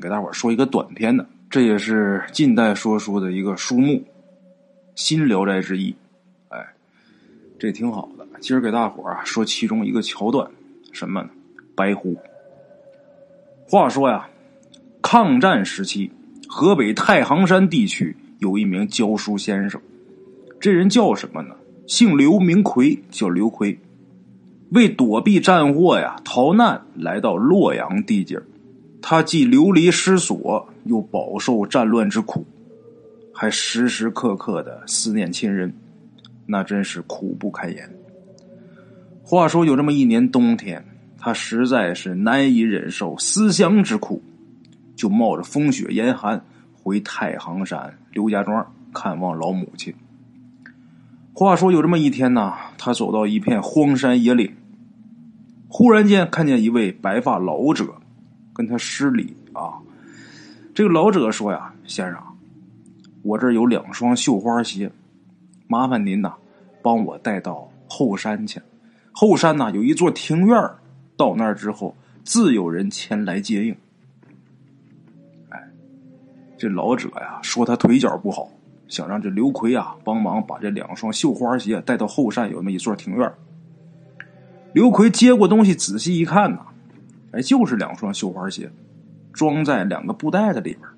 给大伙说一个短篇的，这也是近代说书的一个书目，《新聊斋志异》。哎，这挺好的。今儿给大伙啊说其中一个桥段，什么呢？白狐。话说呀，抗战时期，河北太行山地区有一名教书先生，这人叫什么呢？姓刘，名奎，叫刘奎。为躲避战祸呀，逃难来到洛阳地界他既流离失所，又饱受战乱之苦，还时时刻刻的思念亲人，那真是苦不堪言。话说有这么一年冬天，他实在是难以忍受思乡之苦，就冒着风雪严寒回太行山刘家庄看望老母亲。话说有这么一天呢，他走到一片荒山野岭，忽然间看见一位白发老者，跟他施礼啊。这个老者说呀：“先生，我这有两双绣花鞋，麻烦您呐，帮我带到后山去。后山呐有一座庭院，到那儿之后自有人前来接应。”哎，这老者呀说他腿脚不好。想让这刘奎啊帮忙把这两双绣花鞋带到后山有那么一座庭院。刘奎接过东西仔细一看呐，哎，就是两双绣花鞋，装在两个布袋子里边。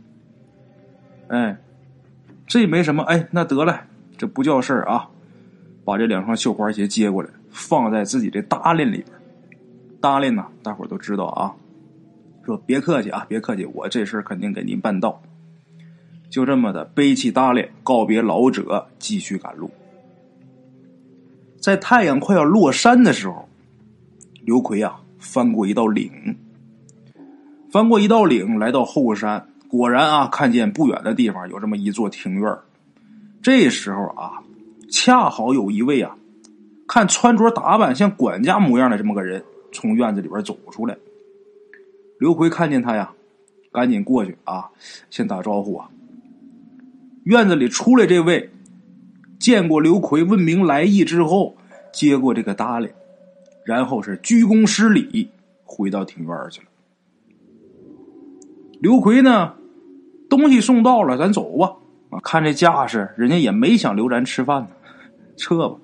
哎，这没什么，哎，那得了，这不叫事儿啊。把这两双绣花鞋接过来，放在自己的搭裢里边。搭裢呢，大伙都知道啊。说别客气啊，别客气，我这事肯定给您办到。就这么的背起搭裢，告别老者，继续赶路。在太阳快要落山的时候，刘奎啊翻过一道岭，翻过一道岭，来到后山，果然啊看见不远的地方有这么一座庭院。这时候啊，恰好有一位啊，看穿着打扮像管家模样的这么个人从院子里边走出来。刘奎看见他呀，赶紧过去啊，先打招呼啊。院子里出来这位，见过刘奎，问明来意之后，接过这个搭裢，然后是鞠躬施礼，回到庭院去了。刘奎呢，东西送到了，咱走吧。啊，看这架势，人家也没想留咱吃饭呢，撤吧。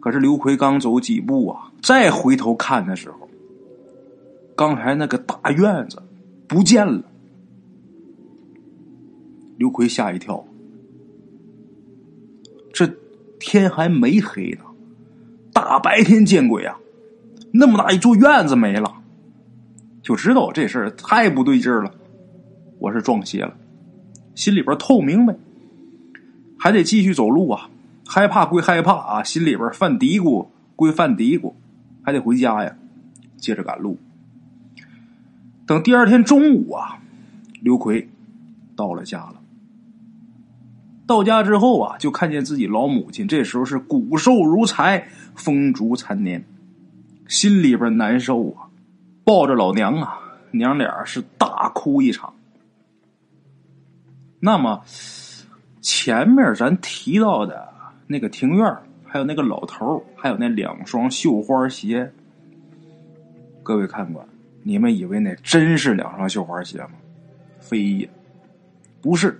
可是刘奎刚走几步啊，再回头看的时候，刚才那个大院子不见了。刘奎吓一跳，这天还没黑呢，大白天见鬼啊！那么大一座院子没了，就知道这事儿太不对劲儿了。我是撞邪了，心里边透明白，还得继续走路啊。害怕归害怕啊，心里边犯嘀咕归犯嘀咕，还得回家呀，接着赶路。等第二天中午啊，刘奎到了家了。到家之后啊，就看见自己老母亲，这时候是骨瘦如柴、风烛残年，心里边难受啊，抱着老娘啊，娘俩是大哭一场。那么前面咱提到的那个庭院，还有那个老头还有那两双绣花鞋，各位看官，你们以为那真是两双绣花鞋吗？非也，不是。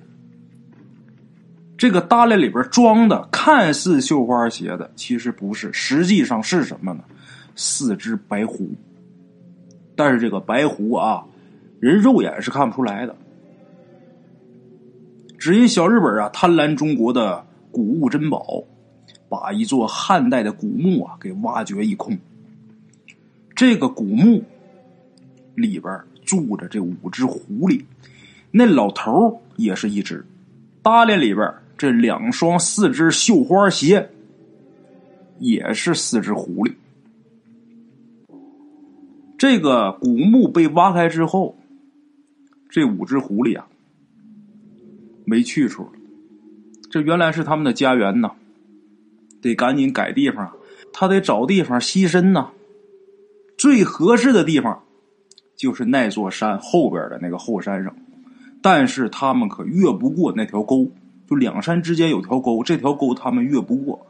这个搭裢里边装的看似绣花鞋的，其实不是，实际上是什么呢？四只白狐。但是这个白狐啊，人肉眼是看不出来的。只因小日本啊贪婪中国的古物珍宝，把一座汉代的古墓啊给挖掘一空。这个古墓里边住着这五只狐狸，那老头也是一只，搭裢里边。这两双四只绣花鞋，也是四只狐狸。这个古墓被挖开之后，这五只狐狸啊，没去处了。这原来是他们的家园呐，得赶紧改地方，他得找地方栖身呐。最合适的地方，就是那座山后边的那个后山上，但是他们可越不过那条沟。两山之间有条沟，这条沟他们越不过。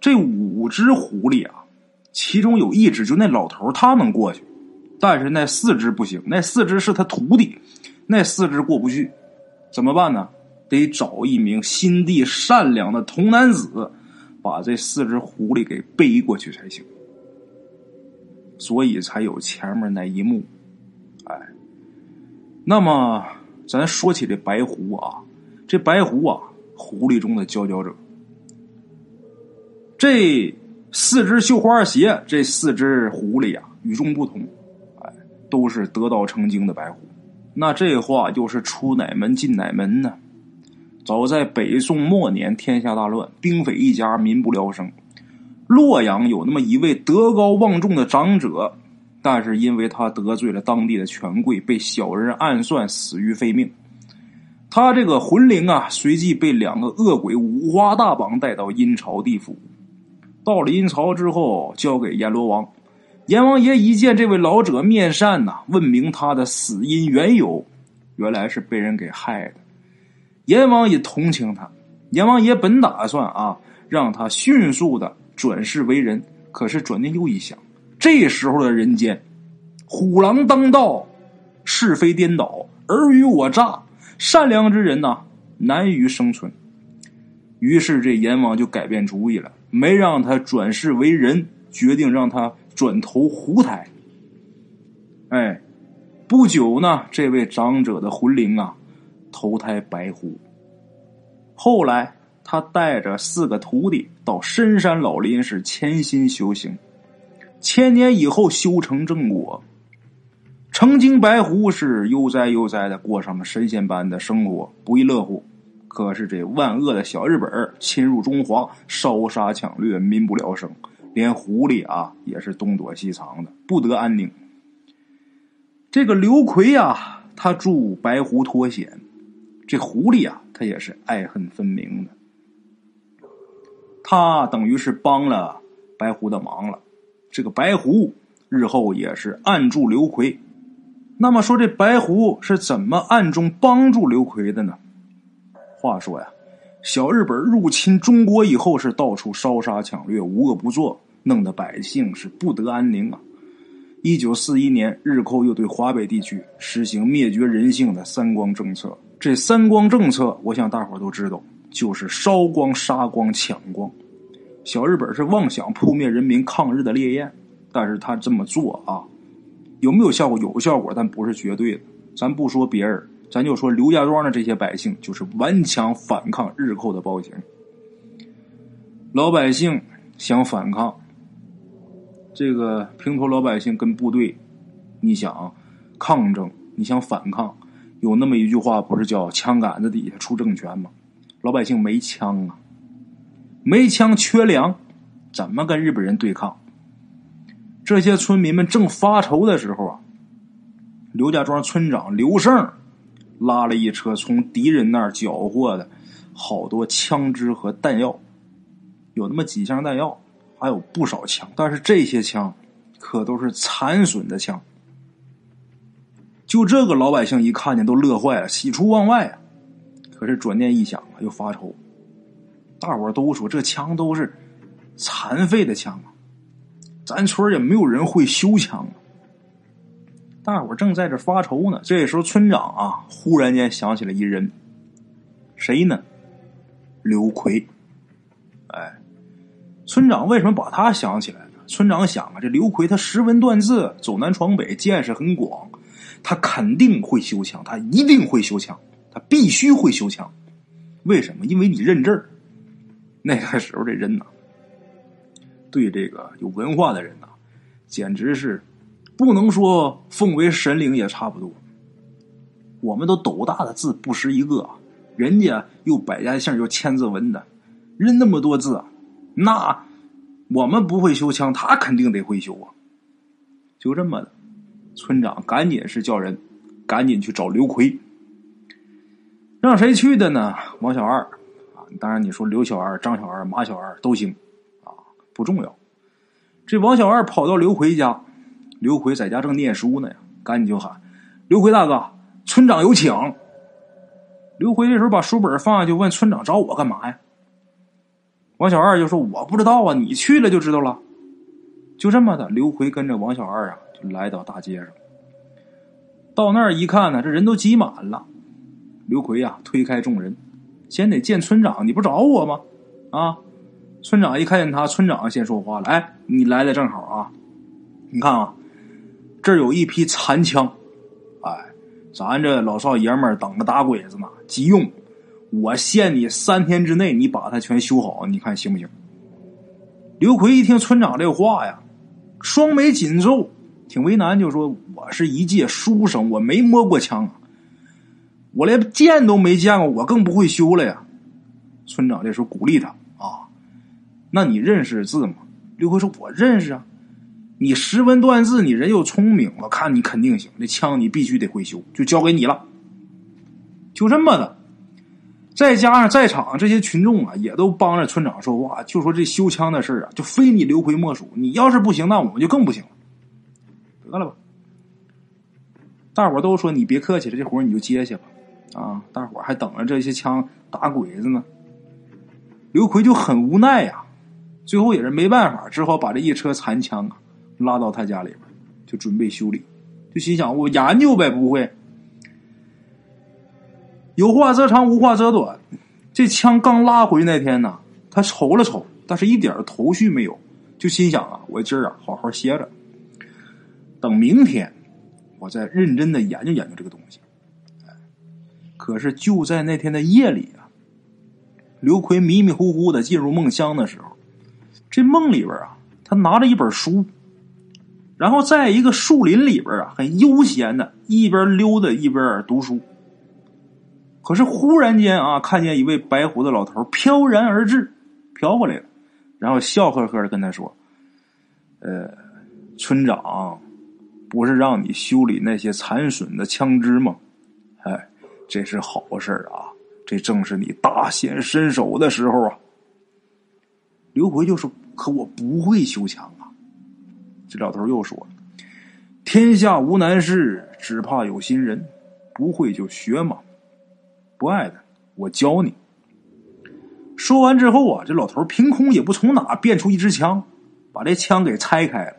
这五只狐狸啊，其中有一只就那老头他能过去，但是那四只不行，那四只是他徒弟，那四只过不去，怎么办呢？得找一名心地善良的童男子，把这四只狐狸给背过去才行。所以才有前面那一幕，哎，那么咱说起这白狐啊，这白狐啊，狐狸中的佼佼者。这四只绣花鞋，这四只狐狸呀，与众不同，哎，都是得道成精的白狐。那这话又是出哪门进哪门呢？早在北宋末年，天下大乱，兵匪一家，民不聊生。洛阳有那么一位德高望重的长者，但是因为他得罪了当地的权贵，被小人暗算，死于非命。他这个魂灵啊，随即被两个恶鬼五花大绑带到阴曹地府。到了阴曹之后，交给阎罗王。阎王爷一见这位老者面善呐，问明他的死因缘由，原来是被人给害的。阎王也同情他，阎王爷本打算啊，让他迅速的。转世为人，可是转念又一想，这时候的人间，虎狼当道，是非颠倒，尔虞我诈，善良之人呐难于生存。于是这阎王就改变主意了，没让他转世为人，决定让他转投狐胎。哎，不久呢，这位长者的魂灵啊，投胎白狐。后来。他带着四个徒弟到深山老林，是潜心修行。千年以后修成正果，成精白狐是悠哉悠哉的过上了神仙般的生活，不亦乐乎。可是这万恶的小日本侵入中华，烧杀抢掠，民不聊生，连狐狸啊也是东躲西藏的，不得安宁。这个刘奎呀，他助白狐脱险，这狐狸啊，他也是爱恨分明的。他等于是帮了白狐的忙了，这个白狐日后也是暗助刘奎。那么说这白狐是怎么暗中帮助刘奎的呢？话说呀，小日本入侵中国以后是到处烧杀抢掠，无恶不作，弄得百姓是不得安宁啊。一九四一年，日寇又对华北地区实行灭绝人性的三光政策。这三光政策，我想大伙都知道。就是烧光、杀光、抢光，小日本是妄想扑灭人民抗日的烈焰，但是他这么做啊，有没有效果？有效果，但不是绝对的。咱不说别人，咱就说刘家庄的这些百姓，就是顽强反抗日寇的暴行。老百姓想反抗，这个平头老百姓跟部队，你想抗争，你想反抗，有那么一句话，不是叫“枪杆子底下出政权”吗？老百姓没枪啊，没枪缺粮，怎么跟日本人对抗？这些村民们正发愁的时候啊，刘家庄村长刘胜拉了一车从敌人那儿缴获的好多枪支和弹药，有那么几箱弹药，还有不少枪，但是这些枪可都是残损的枪。就这个老百姓一看见都乐坏了，喜出望外啊！可是转念一想啊，又发愁。大伙都说这枪都是残废的枪啊，咱村也没有人会修枪啊。大伙正在这发愁呢，这时候村长啊，忽然间想起了一人，谁呢？刘奎。哎，村长为什么把他想起来呢？村长想啊，这刘奎他识文断字，走南闯北，见识很广，他肯定会修枪，他一定会修枪。他必须会修枪，为什么？因为你认字儿。那个时候的人呐，对这个有文化的人呐，简直是不能说奉为神灵也差不多。我们都斗大的字不识一个，人家又百家姓又千字文的，认那么多字，那我们不会修枪，他肯定得会修啊。就这么的，村长赶紧是叫人赶紧去找刘奎。让谁去的呢？王小二啊，当然你说刘小二、张小二、马小二都行，不重要。这王小二跑到刘奎家，刘奎在家正念书呢呀，赶紧就喊：“刘奎大哥，村长有请。”刘奎这时候把书本放下，就问村长：“找我干嘛呀？”王小二就说：“我不知道啊，你去了就知道了。”就这么的，刘奎跟着王小二啊，就来到大街上。到那儿一看呢，这人都挤满了。刘奎呀，推开众人，先得见村长。你不找我吗？啊！村长一看见他，村长先说话了：“哎，你来的正好啊！你看啊，这儿有一批残枪，哎，咱这老少爷们儿等着打鬼子呢，急用。我限你三天之内，你把它全修好，你看行不行？”刘奎一听村长这话呀，双眉紧皱，挺为难，就说：“我是一介书生，我没摸过枪。”我连剑都没见过，我更不会修了呀。村长这时候鼓励他，那你认识字吗？刘奎说：“我认识啊。你识文断字，你人又聪明，我看你肯定行。这枪你必须得会修，就交给你了。就这么的，再加上在场这些群众啊，也都帮着村长说话，就说这修枪的事啊，就非你刘奎莫属。你要是不行，那我们就更不行了。得了吧，大伙都说你别客气了，这活你就接下吧。”啊！大伙还等着这些枪打鬼子呢。刘奎就很无奈呀，最后也是没办法，只好把这一车残枪啊拉到他家里边，就准备修理。就心想我研究呗，不会。有话则长，无话则短。这枪刚拉回那天呢，他瞅了瞅，但是一点头绪没有，就心想啊，我今儿啊好好歇着，等明天我再认真的研究研究这个东西。可是就在那天的夜里啊，刘奎迷迷糊糊的进入梦乡的时候，这梦里边啊，他拿着一本书，然后在一个树林里边啊，很悠闲的一边溜达一边读书。可是忽然间啊，看见一位白胡子老头飘然而至，飘过来了，然后笑呵呵的跟他说：“呃，村长，不是让你修理那些残损的枪支吗？哎。”这是好事啊！这正是你大显身手的时候啊！刘奎就说：“可我不会修枪啊！”这老头又说：“天下无难事，只怕有心人。不会就学嘛，不爱的我教你。”说完之后啊，这老头凭空也不从哪变出一支枪，把这枪给拆开了，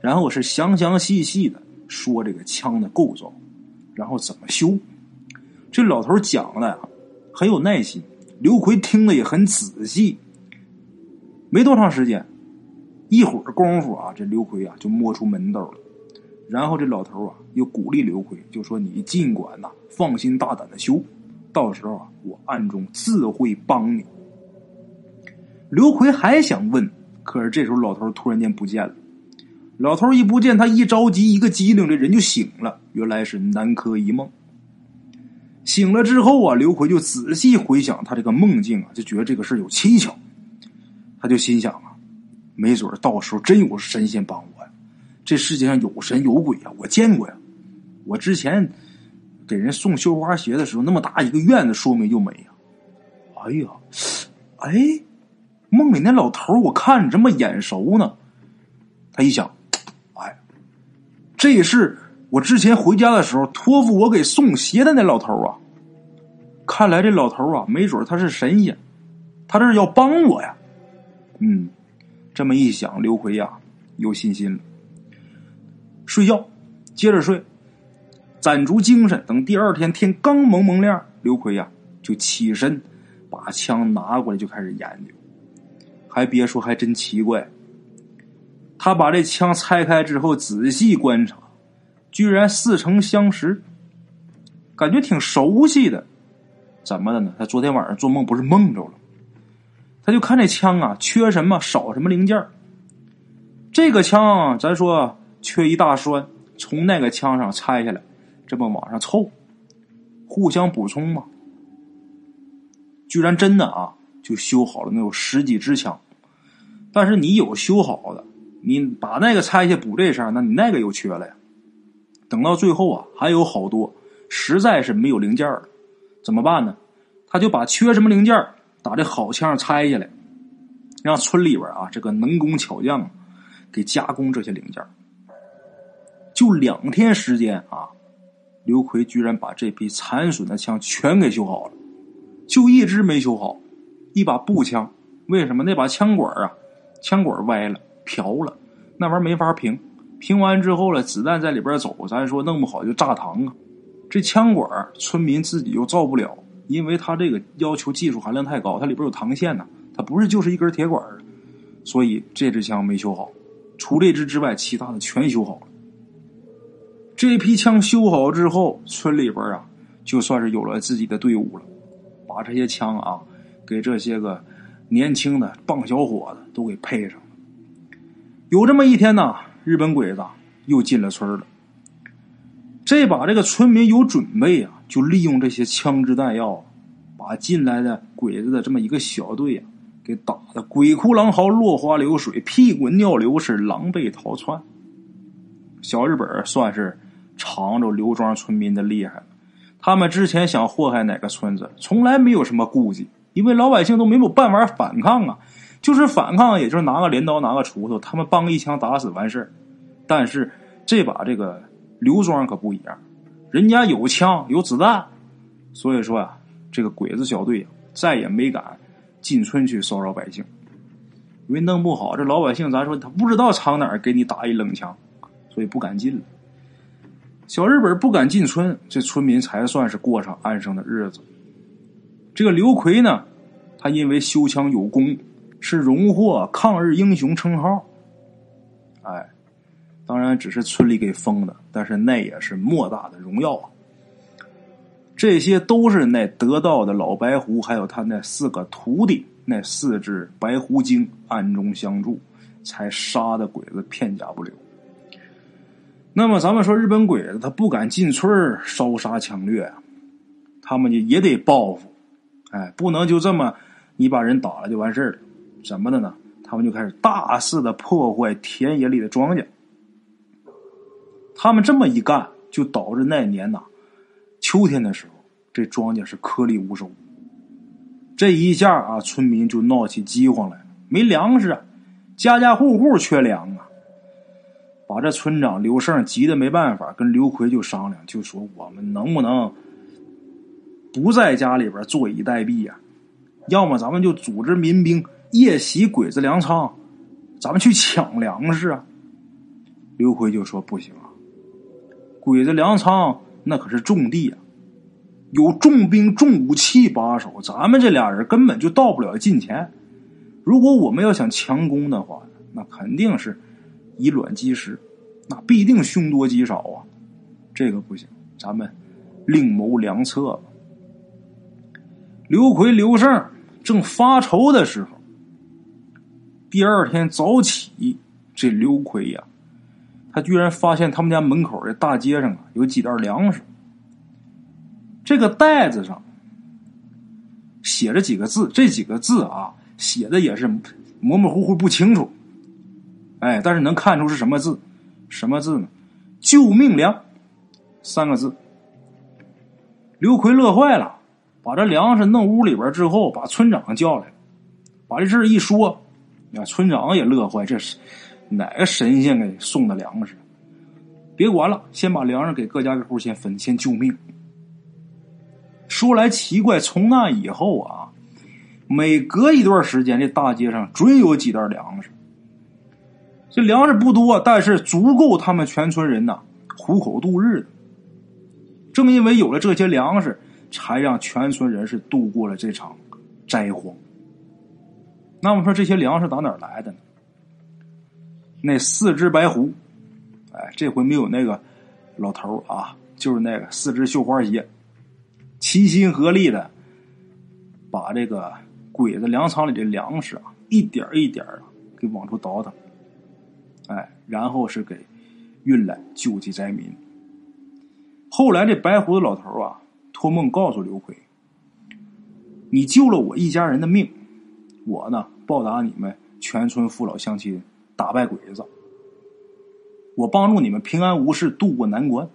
然后是详详细细的说这个枪的构造，然后怎么修。这老头讲的呀，很有耐心。刘奎听的也很仔细。没多长时间，一会儿功夫啊，这刘奎啊就摸出门道了。然后这老头啊又鼓励刘奎，就说：“你尽管呐，放心大胆的修，到时候啊，我暗中自会帮你。”刘奎还想问，可是这时候老头突然间不见了。老头一不见，他一着急，一个机灵，这人就醒了。原来是南柯一梦。醒了之后啊，刘奎就仔细回想他这个梦境啊，就觉得这个事有蹊跷。他就心想啊，没准到时候真有神仙帮我呀！这世界上有神有鬼啊，我见过呀。我之前给人送绣花鞋的时候，那么大一个院子，说没就没呀。哎呀，哎，梦里那老头我看着这么眼熟呢。他一想，哎，这是。我之前回家的时候，托付我给送鞋的那老头啊，看来这老头啊，没准他是神仙，他这是要帮我呀。嗯，这么一想，刘奎呀有信心了。睡觉，接着睡，攒足精神，等第二天天刚蒙蒙亮，刘奎呀就起身，把枪拿过来就开始研究。还别说，还真奇怪，他把这枪拆开之后，仔细观察。居然似曾相识，感觉挺熟悉的，怎么的呢？他昨天晚上做梦不是梦着了？他就看这枪啊，缺什么少什么零件这个枪咱说缺一大栓，从那个枪上拆下来，这么往上凑，互相补充嘛。居然真的啊，就修好了，能有十几支枪。但是你有修好的，你把那个拆下补这身，那你那个又缺了呀。等到最后啊，还有好多实在是没有零件了，怎么办呢？他就把缺什么零件打这好枪拆下来，让村里边啊这个能工巧匠给加工这些零件。就两天时间啊，刘奎居然把这批残损的枪全给修好了，就一支没修好，一把步枪。为什么那把枪管啊，枪管歪了、瓢了，那玩意儿没法平，平完之后了，子弹在里边走，咱说弄不好就炸膛啊。这枪管村民自己又造不了，因为他这个要求技术含量太高，它里边有膛线呢，它不是就是一根铁管所以这支枪没修好。除这支之外，其他的全修好了。这批枪修好之后，村里边啊，就算是有了自己的队伍了，把这些枪啊，给这些个年轻的棒小伙子都给配上了。有这么一天呢，日本鬼子又进了村了。这把这个村民有准备啊，就利用这些枪支弹药，把进来的鬼子的这么一个小队啊，给打的鬼哭狼嚎、落花流水、屁滚尿流，是狼狈逃窜。小日本算是尝着刘庄村民的厉害了。他们之前想祸害哪个村子，从来没有什么顾忌，因为老百姓都没有办法反抗啊。就是反抗，也就是拿个镰刀、拿个锄头，他们帮一枪打死完事儿。但是这把这个刘庄可不一样，人家有枪有子弹，所以说啊，这个鬼子小队再也没敢进村去骚扰百姓，因为弄不好这老百姓咱说他不知道藏哪儿，给你打一冷枪，所以不敢进了。小日本不敢进村，这村民才算是过上安生的日子。这个刘奎呢，他因为修枪有功。是荣获抗日英雄称号，哎，当然只是村里给封的，但是那也是莫大的荣耀啊！这些都是那得道的老白狐，还有他那四个徒弟，那四只白狐精暗中相助，才杀的鬼子片甲不留。那么咱们说日本鬼子他不敢进村烧杀抢掠，他们也也得报复，哎，不能就这么你把人打了就完事了。怎么的呢？他们就开始大肆的破坏田野里的庄稼。他们这么一干，就导致那年呐，秋天的时候，这庄稼是颗粒无收。这一下啊，村民就闹起饥荒来了，没粮食啊，家家户户缺粮啊。把这村长刘胜急得没办法，跟刘奎就商量，就说我们能不能不在家里边坐以待毙呀？要么咱们就组织民兵。夜袭鬼子粮仓，咱们去抢粮食啊！刘奎就说：“不行啊，鬼子粮仓那可是重地啊，有重兵重武器把守，咱们这俩人根本就到不了近前。如果我们要想强攻的话，那肯定是以卵击石，那必定凶多吉少啊！这个不行，咱们另谋良策吧。”刘奎、刘胜正发愁的时候。第二天早起，这刘奎呀，他居然发现他们家门口的大街上啊有几袋粮食。这个袋子上写着几个字，这几个字啊写的也是模模糊糊不清楚。哎，但是能看出是什么字？什么字呢？救命粮三个字。刘奎乐坏了，把这粮食弄屋里边之后，把村长叫来，把这事一说。那村长也乐坏，这是哪个神仙给送的粮食？别管了，先把粮食给各家各户先分，先救命。说来奇怪，从那以后啊，每隔一段时间，这大街上准有几袋粮食。这粮食不多，但是足够他们全村人呐糊口度日的。正因为有了这些粮食，才让全村人是度过了这场灾荒。那么说这些粮食打哪儿来的呢？那四只白狐，哎，这回没有那个老头啊，就是那个四只绣花鞋，齐心合力的把这个鬼子粮仓里的粮食啊，一点一点啊给往出倒腾，哎，然后是给运来救济灾民。后来这白胡子老头啊，托梦告诉刘奎：“你救了我一家人的命。”我呢，报答你们全村父老乡亲，打败鬼子。我帮助你们平安无事渡过难关。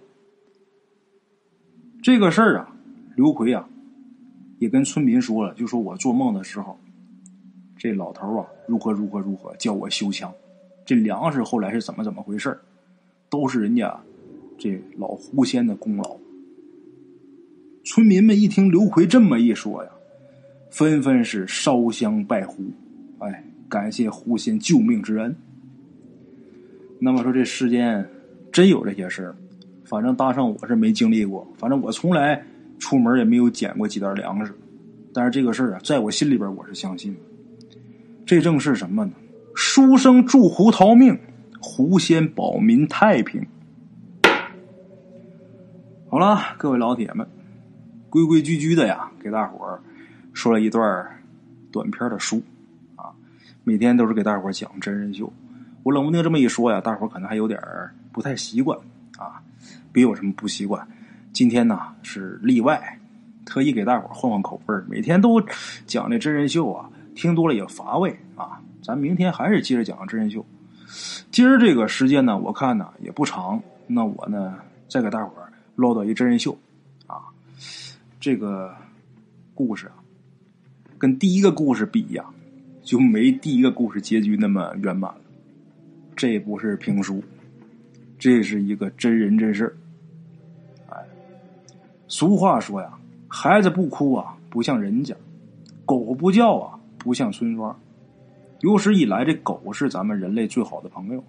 这个事儿啊，刘奎啊，也跟村民说了，就说我做梦的时候，这老头啊，如何如何如何叫我修枪，这粮食后来是怎么怎么回事都是人家这老狐仙的功劳。村民们一听刘奎这么一说呀。纷纷是烧香拜狐，哎，感谢狐仙救命之恩。那么说这世间真有这些事？反正大圣我是没经历过，反正我从来出门也没有捡过几袋粮食。但是这个事啊，在我心里边我是相信的。这正是什么呢？书生助狐逃命，狐仙保民太平。好了，各位老铁们，规规矩矩的呀，给大伙儿说了一段短篇的书啊。每天都是给大伙儿讲真人秀。我冷不丁这么一说呀，大伙可能还有点不太习惯啊。别有什么不习惯。今天呢是例外，特意给大伙换换口味。每天都讲这真人秀啊，听多了也乏味啊。咱明天还是接着讲真人秀。今儿这个时间呢，我看呢也不长。那我呢再给大伙。唠叨一真人秀，啊，这个故事啊，跟第一个故事比呀，就没第一个故事结局那么圆满了。这不是评书，这是一个真人真事。哎，俗话说呀，孩子不哭啊，不像人家；狗不叫啊，不像村庄。有史以来，这狗是咱们人类最好的朋友。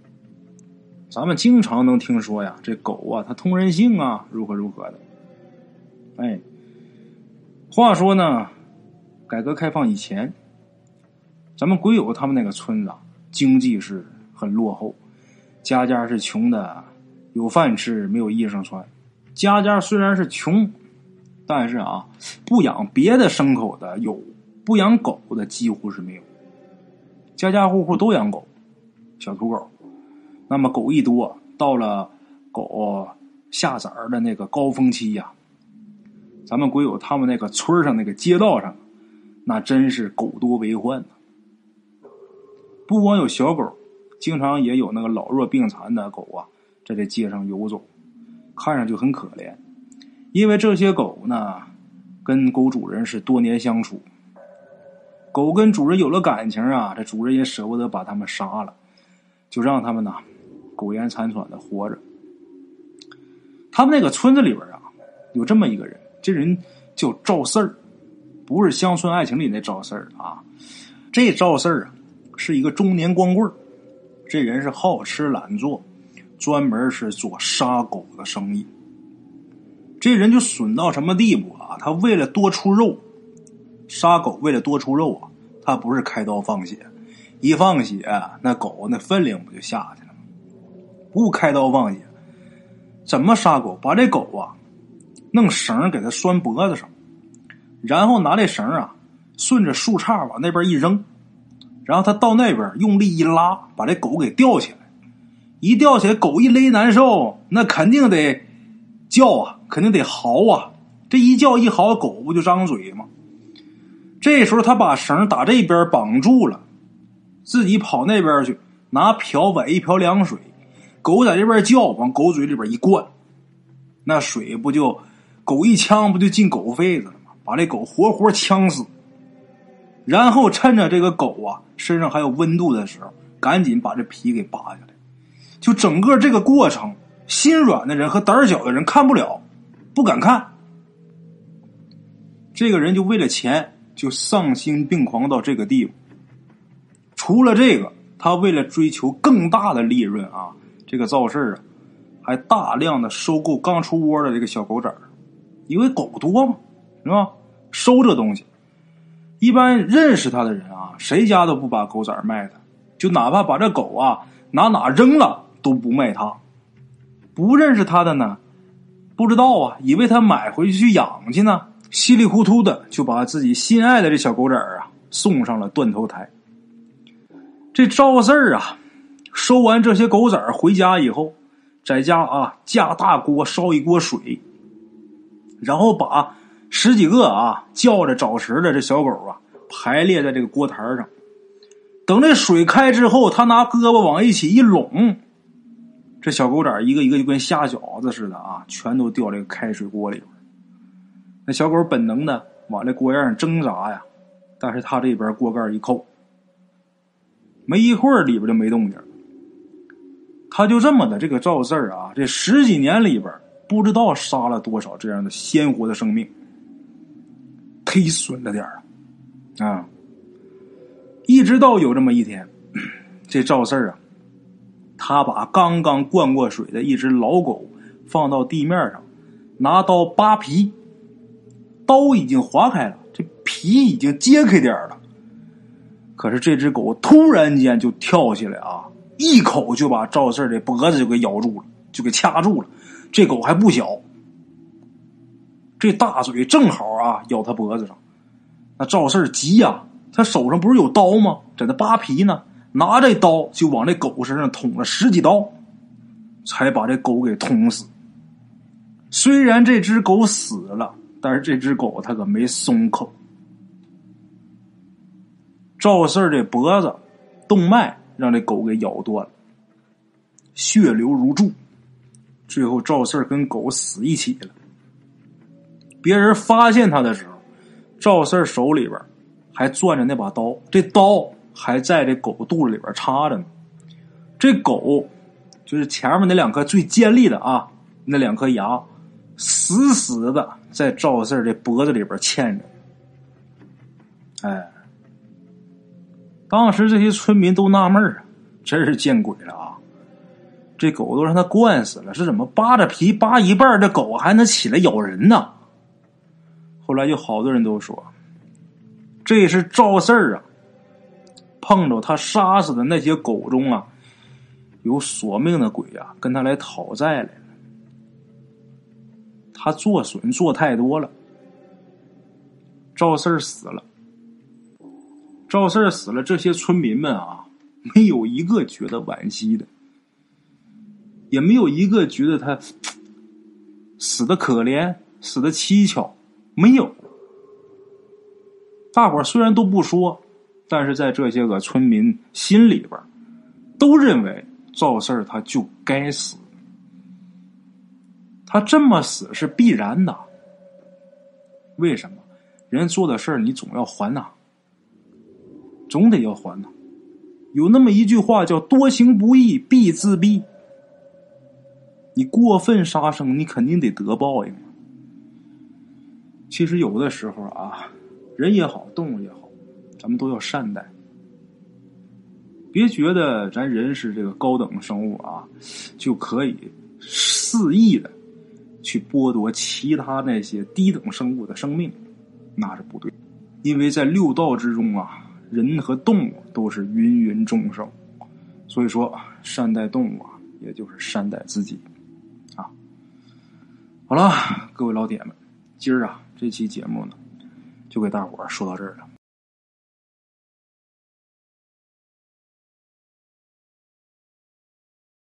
咱们经常能听说呀，这狗啊，它通人性啊，如何如何的。哎，话说呢，改革开放以前，咱们鬼友他们那个村子啊经济是很落后，家家是穷的，有饭吃没有衣裳穿。家家虽然是穷，但是啊，不养别的牲口的有，不养狗的几乎是没有。家家户户都养狗，小土狗。那么狗一多，到了狗下崽儿的那个高峰期呀，咱们鬼友他们那个村上那个街道上，那真是狗多为患呢。不光有小狗，经常也有那个老弱病残的狗啊，在这街上游走，看上去很可怜。因为这些狗呢，跟狗主人是多年相处，狗跟主人有了感情啊，这主人也舍不得把它们杀了，就让他们呢。苟延残喘的活着。他们那个村子里边啊，有这么一个人，这人叫赵四儿，不是乡村爱情里那赵四儿啊。这赵四儿啊，是一个中年光棍这人是好吃懒做，专门是做杀狗的生意。这人就损到什么地步啊？他为了多出肉，杀狗为了多出肉啊，他不是开刀放血，一放血，那狗那分量不就下去了吗？不开刀放血，怎么杀狗？把这狗啊，弄绳给它拴脖子上，然后拿这绳啊，顺着树杈往那边一扔，然后他到那边用力一拉，把这狗给吊起来。一吊起来，狗一勒难受，那肯定得叫啊，肯定得嚎啊。这一叫一嚎，狗不就张嘴吗？这时候他把绳打这边绑住了，自己跑那边去拿瓢崴一瓢凉水。狗在这边叫，往狗嘴里边一灌，那水不就狗一呛，不就进狗肺子了吗？把这狗活活呛死。然后趁着这个狗啊身上还有温度的时候，赶紧把这皮给扒下来。就整个这个过程，心软的人和胆小的人看不了，不敢看。这个人就为了钱，就丧心病狂到这个地步。除了这个，他为了追求更大的利润啊。这个造事啊，还大量的收购刚出窝的这个小狗崽，因为狗多嘛，是吧？收这东西，一般认识他的人啊，谁家都不把狗崽卖他，就哪怕把这狗啊哪哪扔了都不卖他。不认识他的呢，不知道啊，以为他买回去养去呢，稀里糊涂的就把自己心爱的这小狗崽啊送上了断头台。这赵四儿啊。收完这些狗崽回家以后，在家啊架大锅烧一锅水，然后把十几个啊叫着找食的这小狗啊排列在这个锅台上。等这水开之后，他拿胳膊往一起一拢，这小狗崽一个一个就跟下饺子似的啊，全都掉这个开水锅里边。那小狗本能的往这锅沿上挣扎呀，但是他这边锅盖一扣，没一会儿里边就没动静。他就这么的，这个赵四儿啊，这十几年里边，不知道杀了多少这样的鲜活的生命，忒损了点儿啊！一直到有这么一天，这赵四儿啊，他把刚刚灌过水的一只老狗放到地面上，拿刀扒皮，刀已经划开了，这皮已经揭开点儿了。可是这只狗突然间就跳起来啊，一口就把赵四儿的脖子就给咬住了，就给掐住了。这狗还不小，这大嘴正好啊咬他脖子上。那赵四急呀，他手上不是有刀吗？在那扒皮呢。拿这刀就往这狗身上捅了十几刀，才把这狗给捅死。虽然这只狗死了，但是这只狗它可没松口。赵四的脖子动脉让这狗给咬断了，血流如注。最后赵四跟狗死一起了。别人发现他的时候，赵四手里边还攥着那把刀，这刀。还在这狗肚子里边插着呢，这狗就是前面那两颗最尖利的啊，那两颗牙死死的在赵四的脖子里边嵌着。哎，当时这些村民都纳闷啊，真是见鬼了啊！这狗都让他惯死了，是怎么扒着皮扒一半，这狗还能起来咬人呢？后来就好多人都说，这是赵四儿啊。碰着他杀死的那些狗中啊，有索命的鬼啊，跟他来讨债来了。他做损做太多了，赵四儿死了。赵四儿死了，这些村民们啊，没有一个觉得惋惜的，也没有一个觉得他死的可怜、死的蹊跷，没有。大伙虽然都不说。但是在这些个村民心里边，都认为赵四儿他就该死，他这么死是必然的。为什么？人做的事儿你总要还呐，总得要还呐。有那么一句话叫“多行不义必自毙”，你过分杀生，你肯定得得报应。其实有的时候啊，人也好，动物也好。咱们都要善待，别觉得咱人是这个高等生物啊，就可以肆意的去剥夺其他那些低等生物的生命，那是不对。因为在六道之中啊，人和动物都是芸芸众生，所以说善待动物啊，也就是善待自己啊。好了，各位老铁们，今儿啊这期节目呢，就给大伙儿说到这儿了。